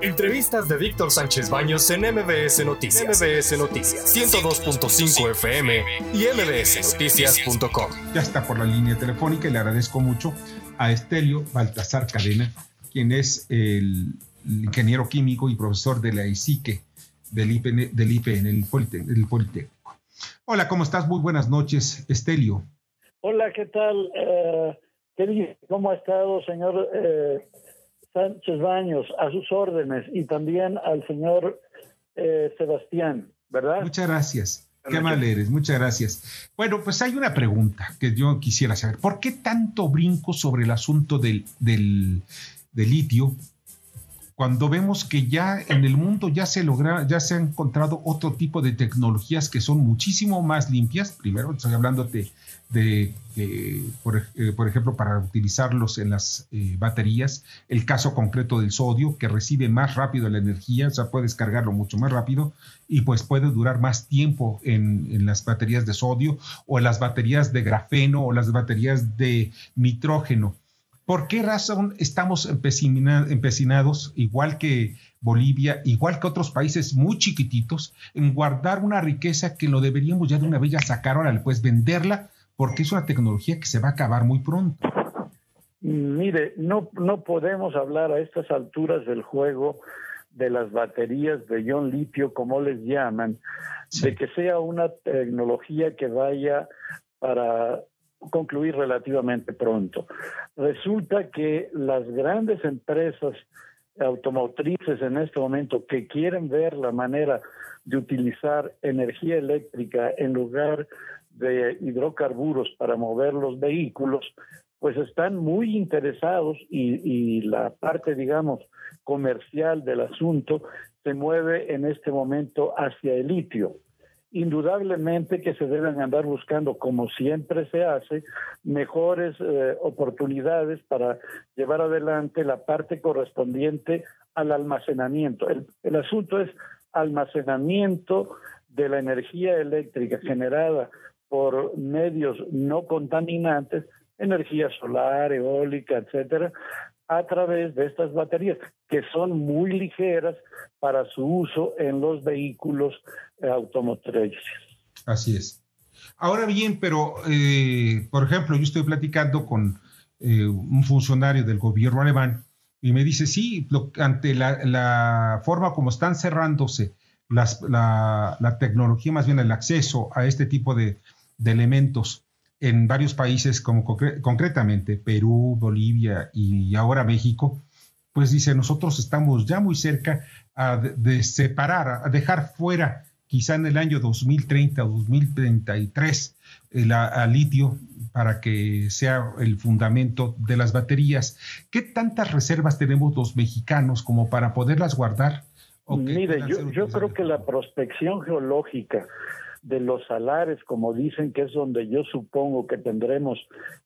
Entrevistas de Víctor Sánchez Baños en MBS Noticias. MBS Noticias 102.5 FM y mbsnoticias.com. Ya está por la línea telefónica y le agradezco mucho a Estelio Baltasar Cadena, quien es el, ingeniero químico y profesor de la ICIQUE del IPE, del IPE en el, Politécnico. Hola, ¿cómo estás? Muy buenas noches, Estelio. Hola, ¿qué tal? Eh, ¿Cómo ha estado, señor eh, Sánchez Baños, a sus órdenes, y también al señor eh, Sebastián, ¿verdad? Muchas gracias. Qué mal eres, muchas gracias. Bueno, pues hay una pregunta que yo quisiera saber. ¿Por qué tanto brinco sobre el asunto del, del, del litio cuando vemos que ya en el mundo ya se logra, ya se ha encontrado otro tipo de tecnologías que son muchísimo más limpias. Primero, estoy hablando de, eh, por, ejemplo, para utilizarlos en las eh, baterías. El caso concreto del sodio, que recibe más rápido la energía, o sea, puedes cargarlo mucho más rápido y pues puede durar más tiempo en, en las baterías de sodio o en las baterías de grafeno o las baterías de nitrógeno ¿Por qué razón estamos empecinados, igual que Bolivia, igual que otros países muy chiquititos, en guardar una riqueza que lo deberíamos ya de una vez ya sacar ahora, pues venderla, porque es una tecnología que se va a acabar muy pronto? Mire, no, no podemos hablar a estas alturas del juego de las baterías de ion litio, como les llaman, de que sea una tecnología que vaya para concluir relativamente pronto. Resulta que las grandes empresas automotrices en este momento que quieren ver la manera de utilizar energía eléctrica en lugar de hidrocarburos para mover los vehículos, pues están muy interesados y, y, la parte, digamos, comercial del asunto se mueve en este momento hacia el litio indudablemente que se deben andar buscando, como siempre se hace, mejores eh, oportunidades para llevar adelante la parte correspondiente al almacenamiento. El, el asunto es almacenamiento de la energía eléctrica generada por medios no contaminantes, energía solar, eólica, etcétera, a través de estas baterías, que son muy ligeras para su uso en los vehículos automotrices. Así es. Ahora bien, pero, eh, por ejemplo, yo estoy platicando con eh, un funcionario del gobierno alemán y me dice, sí, ante la, forma como están cerrándose las, la, tecnología, más bien el acceso a este tipo de elementos en varios países, como concretamente Perú, Bolivia y ahora México, pues dice, nosotros estamos ya muy cerca de, separar, a dejar fuera, quizá en el año 2030 o 2033, el a, litio para que sea el fundamento de las baterías. ¿Qué tantas reservas tenemos los mexicanos como para poderlas guardar? Mire, yo, yo creo que la prospección geológica de los salares, como dicen, que es donde yo supongo que tendremos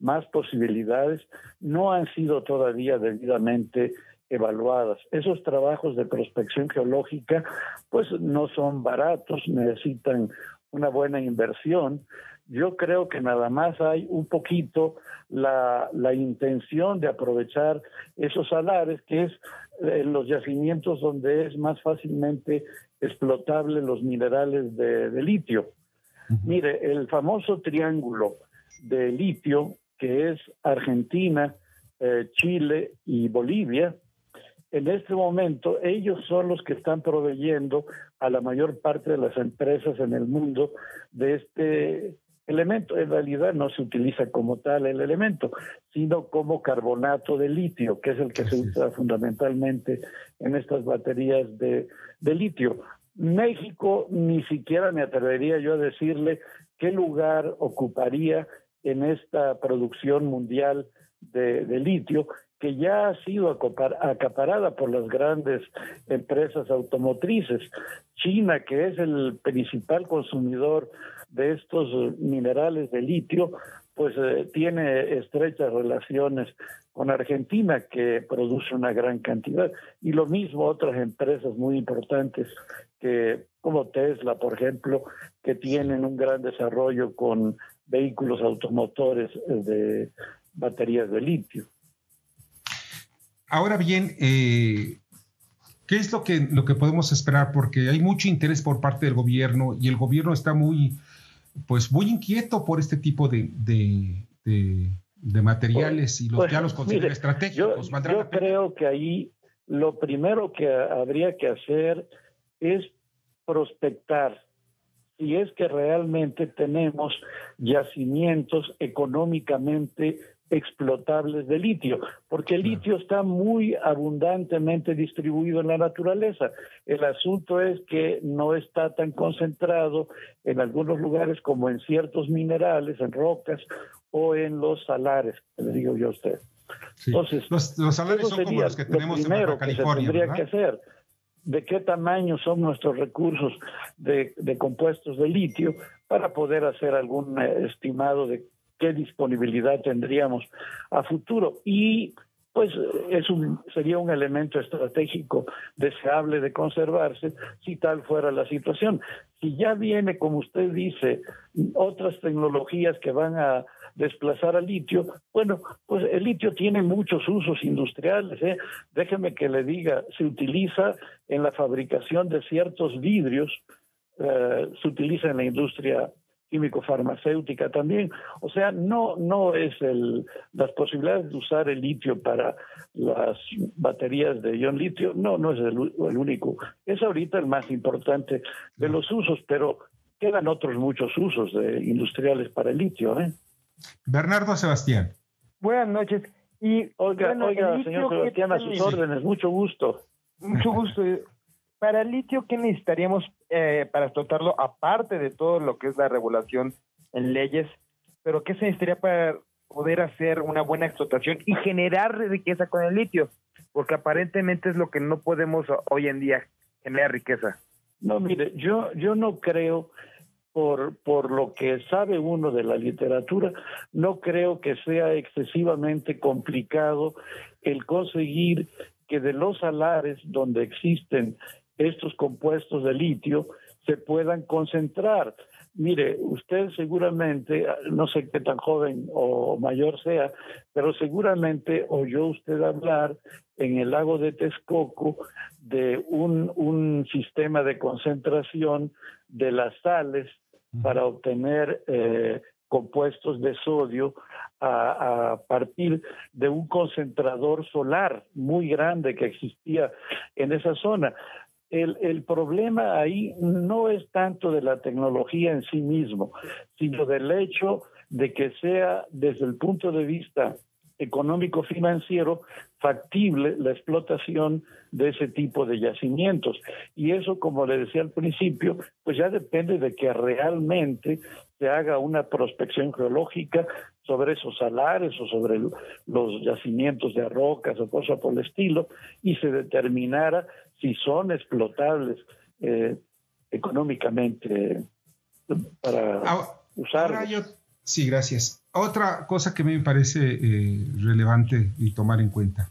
más posibilidades, no han sido todavía debidamente evaluadas. Esos trabajos de prospección geológica, pues no son baratos, necesitan una buena inversión. Yo creo que nada más hay un poquito la, la intención de aprovechar esos salares, que es en los yacimientos donde es más fácilmente explotable los minerales de, litio. Mire, el famoso triángulo de litio, que es Argentina, eh, Chile y Bolivia, en este momento ellos son los que están proveyendo a la mayor parte de las empresas en el mundo de este elemento. En realidad no se utiliza como tal el elemento, sino como carbonato de litio, que es el que se usa fundamentalmente en estas baterías de, litio. México ni siquiera me atrevería yo a decirle qué lugar ocuparía en esta producción mundial de, litio que ya ha sido acaparada por las grandes empresas automotrices. China, que es el principal consumidor de estos minerales de litio, pues eh, tiene estrechas relaciones con Argentina, que produce una gran cantidad, y lo mismo otras empresas muy importantes que como Tesla, por ejemplo, que tienen un gran desarrollo con vehículos automotores de baterías de litio. Ahora bien, eh, ¿Qué es lo que, lo que podemos esperar? Porque hay mucho interés por parte del gobierno y el gobierno está muy, pues muy inquieto por este tipo de, de, materiales y los, pues, ya los considera estratégicos. Yo, yo creo que ahí lo primero que habría que hacer es prospectar si es que realmente tenemos yacimientos económicamente explotables de litio, porque el litio está muy abundantemente distribuido en la naturaleza. El asunto es que no está tan concentrado en algunos lugares como en ciertos minerales, en rocas o en los salares, le digo yo a usted. Entonces, los, salares son como los que tenemos en Baja California. Que tendría que hacer de qué tamaño son nuestros recursos de, compuestos de litio para poder hacer algún eh, estimado de qué disponibilidad tendríamos a futuro. Y pues es un, sería un elemento estratégico deseable de conservarse si tal fuera la situación. Si ya viene, como usted dice, otras tecnologías que van a desplazar al litio, bueno, pues el litio tiene muchos usos industriales. ¿eh? Déjeme que le diga, se utiliza en la fabricación de ciertos vidrios, eh, se utiliza en la industria químico-farmacéutica también. O sea, no, no es el, las posibilidades de usar el litio para las baterías de ion litio, no, no es el, único. Es ahorita el más importante de los usos, pero quedan otros muchos usos de industriales para el litio. ¿eh? Bernardo Sebastián. Buenas noches. Y, oiga, oiga, señor Sebastián, a sus órdenes, mucho gusto. Mucho gusto. Para el litio, ¿qué necesitaríamos eh, para explotarlo, aparte de todo lo que es la regulación en leyes? Pero ¿qué se necesitaría para poder hacer una buena explotación y generar riqueza con el litio? Porque aparentemente es lo que no podemos hoy en día generar riqueza. No, mire, yo, yo no creo, por, por lo que sabe uno de la literatura, no creo que sea excesivamente complicado el conseguir que de los salares donde existen estos compuestos de litio se puedan concentrar. Mire, usted seguramente, no sé qué tan joven o mayor sea, pero seguramente oyó usted hablar en el lago de Texcoco de un, un sistema de concentración de las sales para obtener eh, compuestos de sodio a, a, partir de un concentrador solar muy grande que existía en esa zona el, el, problema ahí no es tanto de la tecnología en sí mismo, sino del hecho de que sea desde el punto de vista económico financiero factible la explotación de ese tipo de yacimientos. Y eso, como le decía al principio, pues ya depende de que realmente se haga una prospección geológica sobre esos salares o sobre los yacimientos de rocas o cosas por el estilo y se determinara si son explotables eh, económicamente para usar. sí, gracias. Otra cosa que me parece eh, relevante y tomar en cuenta.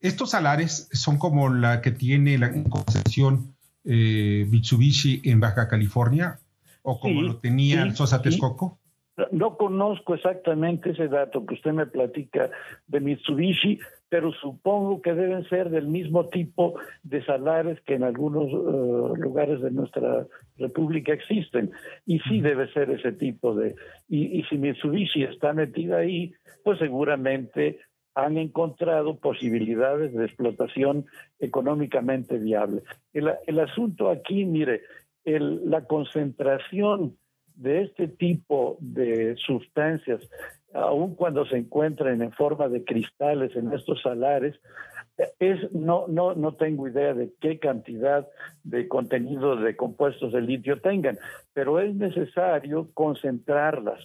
Estos salares son como la que tiene la concesión eh, Mitsubishi en Baja California o como lo tenía el Sosa Texcoco. No conozco exactamente ese dato que usted me platica de Mitsubishi, pero supongo que deben ser del mismo tipo de salares que en algunos eh, lugares de nuestra república existen. Y sí debe ser ese tipo de... Y, si Mitsubishi está metida ahí, pues seguramente han encontrado posibilidades de explotación económicamente viable. El, el asunto aquí, mire, el, la concentración de este tipo de sustancias aun cuando se encuentren en forma de cristales en estos salares, es no no no tengo idea de qué cantidad de contenido de compuestos de litio tengan, pero es necesario concentrarlas.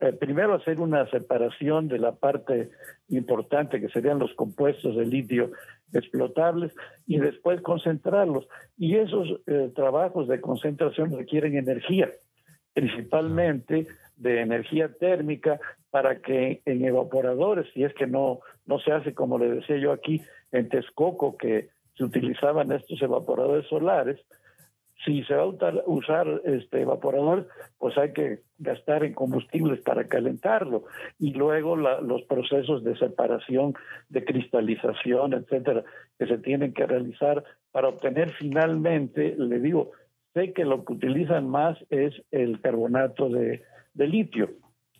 Eh, primero hacer una separación de la parte importante que serían los compuestos de litio explotables y después concentrarlos. Y esos eh, trabajos de concentración requieren energía, principalmente de energía térmica para que en evaporadores, si es que no, no se hace como le decía yo aquí en Texcoco, que se utilizaban estos evaporadores solares, si se va a usar este evaporador, pues hay que gastar en combustibles para calentarlo. Y luego los procesos de separación, de cristalización, etcétera, que se tienen que realizar para obtener finalmente, le digo, sé que lo que utilizan más es el carbonato de, litio.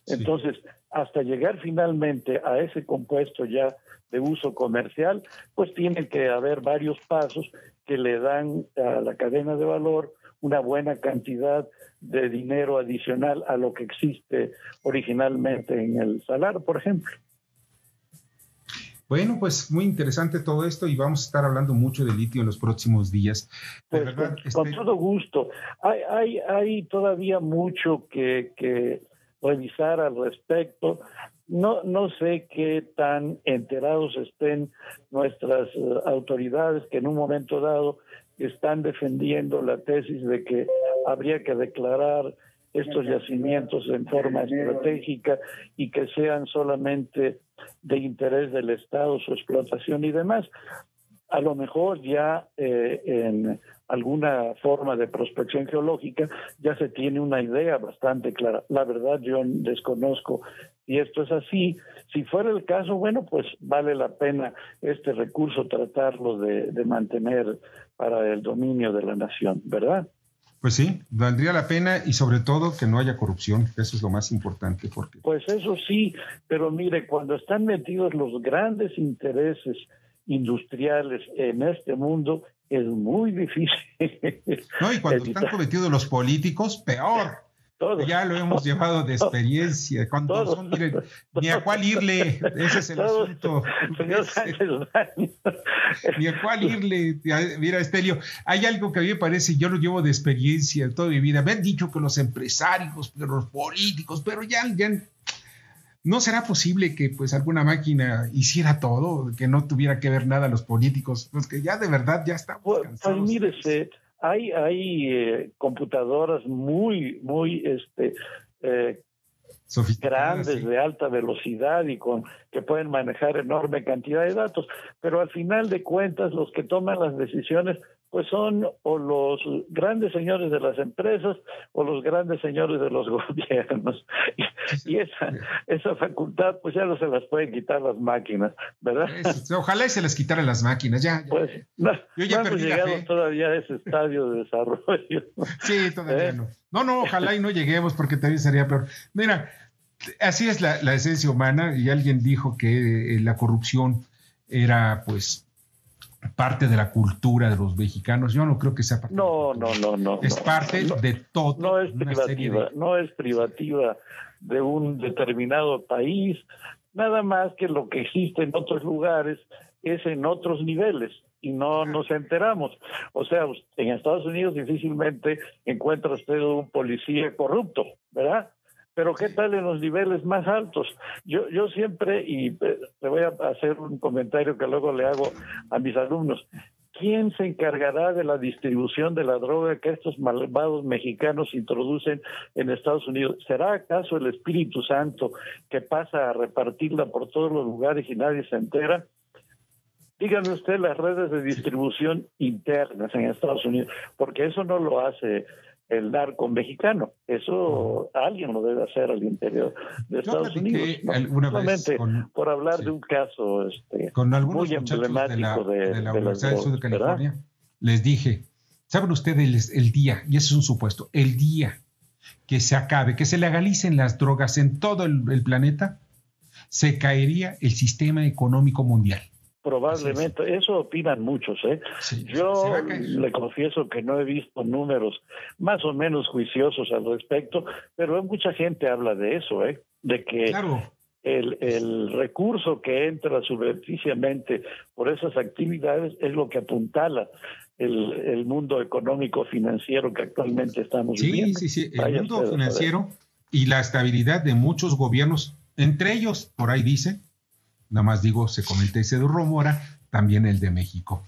Entonces, hasta llegar finalmente a ese compuesto ya de uso comercial, pues tiene que haber varios pasos que le dan a la cadena de valor una buena cantidad de dinero adicional a lo que existe originalmente en el salar, por ejemplo. Bueno, pues muy interesante todo esto y vamos a estar hablando mucho de litio en los próximos días. Pues, con, este todo gusto. Hay, hay, hay todavía mucho que, que revisar al respecto. No, no sé qué tan enterados estén nuestras eh, autoridades que en un momento dado están defendiendo la tesis de que habría que declarar estos yacimientos en forma estratégica y que sean solamente de interés del Estado su explotación y demás. A lo mejor ya eh, en alguna forma de prospección geológica ya se tiene una idea bastante clara. La verdad yo desconozco si esto es así. Si fuera el caso, bueno, pues vale la pena este recurso tratarlo de, de mantener para el dominio de la nación, ¿verdad? Pues sí, valdría la pena y sobre todo que no haya corrupción, eso es lo más importante. Porque... Pues eso sí, pero mire, cuando están metidos los grandes intereses industriales en este mundo, es muy difícil. No, y cuando están cometidos los políticos, peor. Ya lo hemos llevado de experiencia. Cuando son, ni a cuál irle, ese es el asunto. ni a cuál irle. Mira, Estelio, hay algo que a mí me parece, yo lo llevo de experiencia toda mi vida. Me han dicho que los empresarios, pero los políticos, pero ya, ya ¿No será posible que pues alguna máquina hiciera todo, que no tuviera que ver nada los políticos? Pues que ya de verdad ya estamos pues, pues cansados. Pues mírese, hay, hay eh, computadoras muy, muy este, eh, grandes de alta velocidad y con que pueden manejar enorme cantidad de datos, pero al final de cuentas los que toman las decisiones pues son o los grandes señores de las empresas o los grandes señores de los gobiernos. Y, esa, esa facultad pues ya no se las pueden quitar las máquinas, ¿verdad? ojalá y se les quitaran las máquinas, ya. Pues no, Yo ya hemos llegado todavía a ese estadio de desarrollo. Sí, todavía ¿Eh? no. No, no, ojalá y no lleguemos porque también sería peor. Mira, así es la, la esencia humana y alguien dijo que eh, la corrupción era pues parte de la cultura de los mexicanos. Yo no creo que sea parte. No, no, no, no. Es parte de todo. No es privativa, no es privativa de un determinado país. Nada más que lo que existe en otros lugares es en otros niveles y no nos enteramos. O sea, en Estados Unidos difícilmente encuentra usted un policía corrupto, ¿verdad? Pero ¿qué tal en los niveles más altos? Yo, yo siempre, y eh, te voy a hacer un comentario que luego le hago a mis alumnos, ¿quién se encargará de la distribución de la droga que estos malvados mexicanos introducen en Estados Unidos? ¿Será acaso el Espíritu Santo que pasa a repartirla por todos los lugares y nadie se entera? Díganme usted las redes de distribución internas en Estados Unidos, porque eso no lo hace el narco mexicano. Eso alguien lo debe hacer al interior de Estados Unidos. ¿no? por hablar de un caso este, con algunos muy emblemático de la, Universidad del Sur de California. Les dije, ¿saben ustedes el, día, y eso es un supuesto, el día que se acabe, que se legalicen las drogas en todo el planeta, se caería el sistema económico mundial. Probablemente, eso opinan muchos. ¿eh? Yo le confieso que no he visto números más o menos juiciosos al respecto, pero mucha gente habla de eso, ¿eh? de que el, el recurso que entra subrepticiamente por esas actividades es lo que apuntala el, el mundo económico financiero que actualmente estamos viviendo. Sí, sí, sí, el mundo financiero y la estabilidad de muchos gobiernos, entre ellos, por ahí dice, nada más digo, se comenta ese de Romora, también el de México.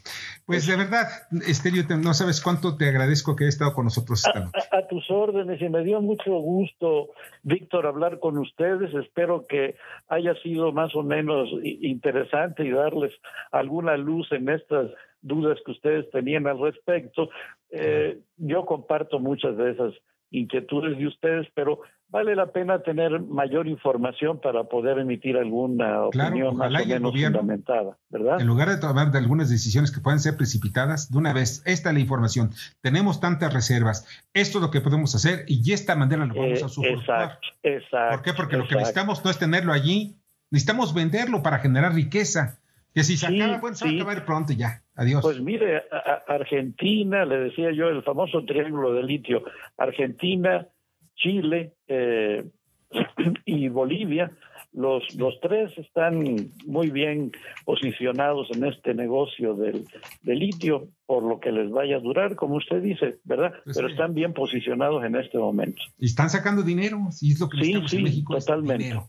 Pues de verdad, Esterio, no sabes cuánto te agradezco que hayas estado con nosotros esta noche. A, tus órdenes y me dio mucho gusto, Víctor, hablar con ustedes. Espero que haya sido más o menos interesante y darles alguna luz en estas dudas que ustedes tenían al respecto. Eh, yo comparto muchas de esas inquietudes de ustedes, pero vale la pena tener mayor información para poder emitir alguna opinión más o menos fundamentada, ¿verdad? En lugar de tomar de algunas decisiones que pueden ser precipitadas, de una vez, esta es la información, tenemos tantas reservas, esto es lo que podemos hacer y de esta manera lo vamos a eh, soportar. Exacto, exacto. ¿Por qué? Porque lo que necesitamos no es tenerlo allí, necesitamos venderlo para generar riqueza. Que si se acaba, bueno, se va a acabar pronto ya. Adiós. Pues mire, Argentina, le decía yo, el famoso triángulo de litio, Argentina, Chile eh, y Bolivia, los, los tres están muy bien posicionados en este negocio del, litio, por lo que les vaya a durar, como usted dice, ¿verdad? Pues Pero están bien posicionados en este momento. Y están sacando dinero, y es lo que sí, sí, en México. Totalmente.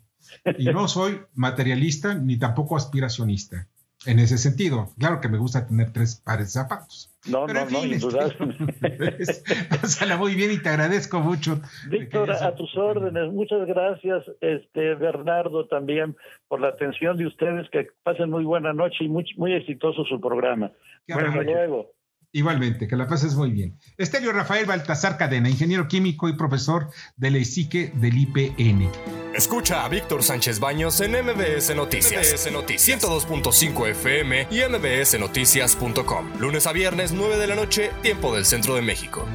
Y no soy materialista ni tampoco aspiracionista en ese sentido. Claro que me gusta tener tres pares de zapatos. No, no, no, Pásala muy bien y te agradezco mucho. Víctor, a tus órdenes. Muchas gracias, este Bernardo, también por la atención de ustedes. Que pasen muy buena noche y muy, muy exitoso su programa. Hasta luego. Igualmente, que la pases muy bien. Estelio Rafael Baltasar Cadena, ingeniero químico y profesor de la ICIQUE del IPN. Escucha a Víctor Sánchez Baños en MBS Noticias. MBS Noticias 102.5 FM y MBSNoticias.com. Lunes a viernes, 9 de la noche, tiempo del centro de México.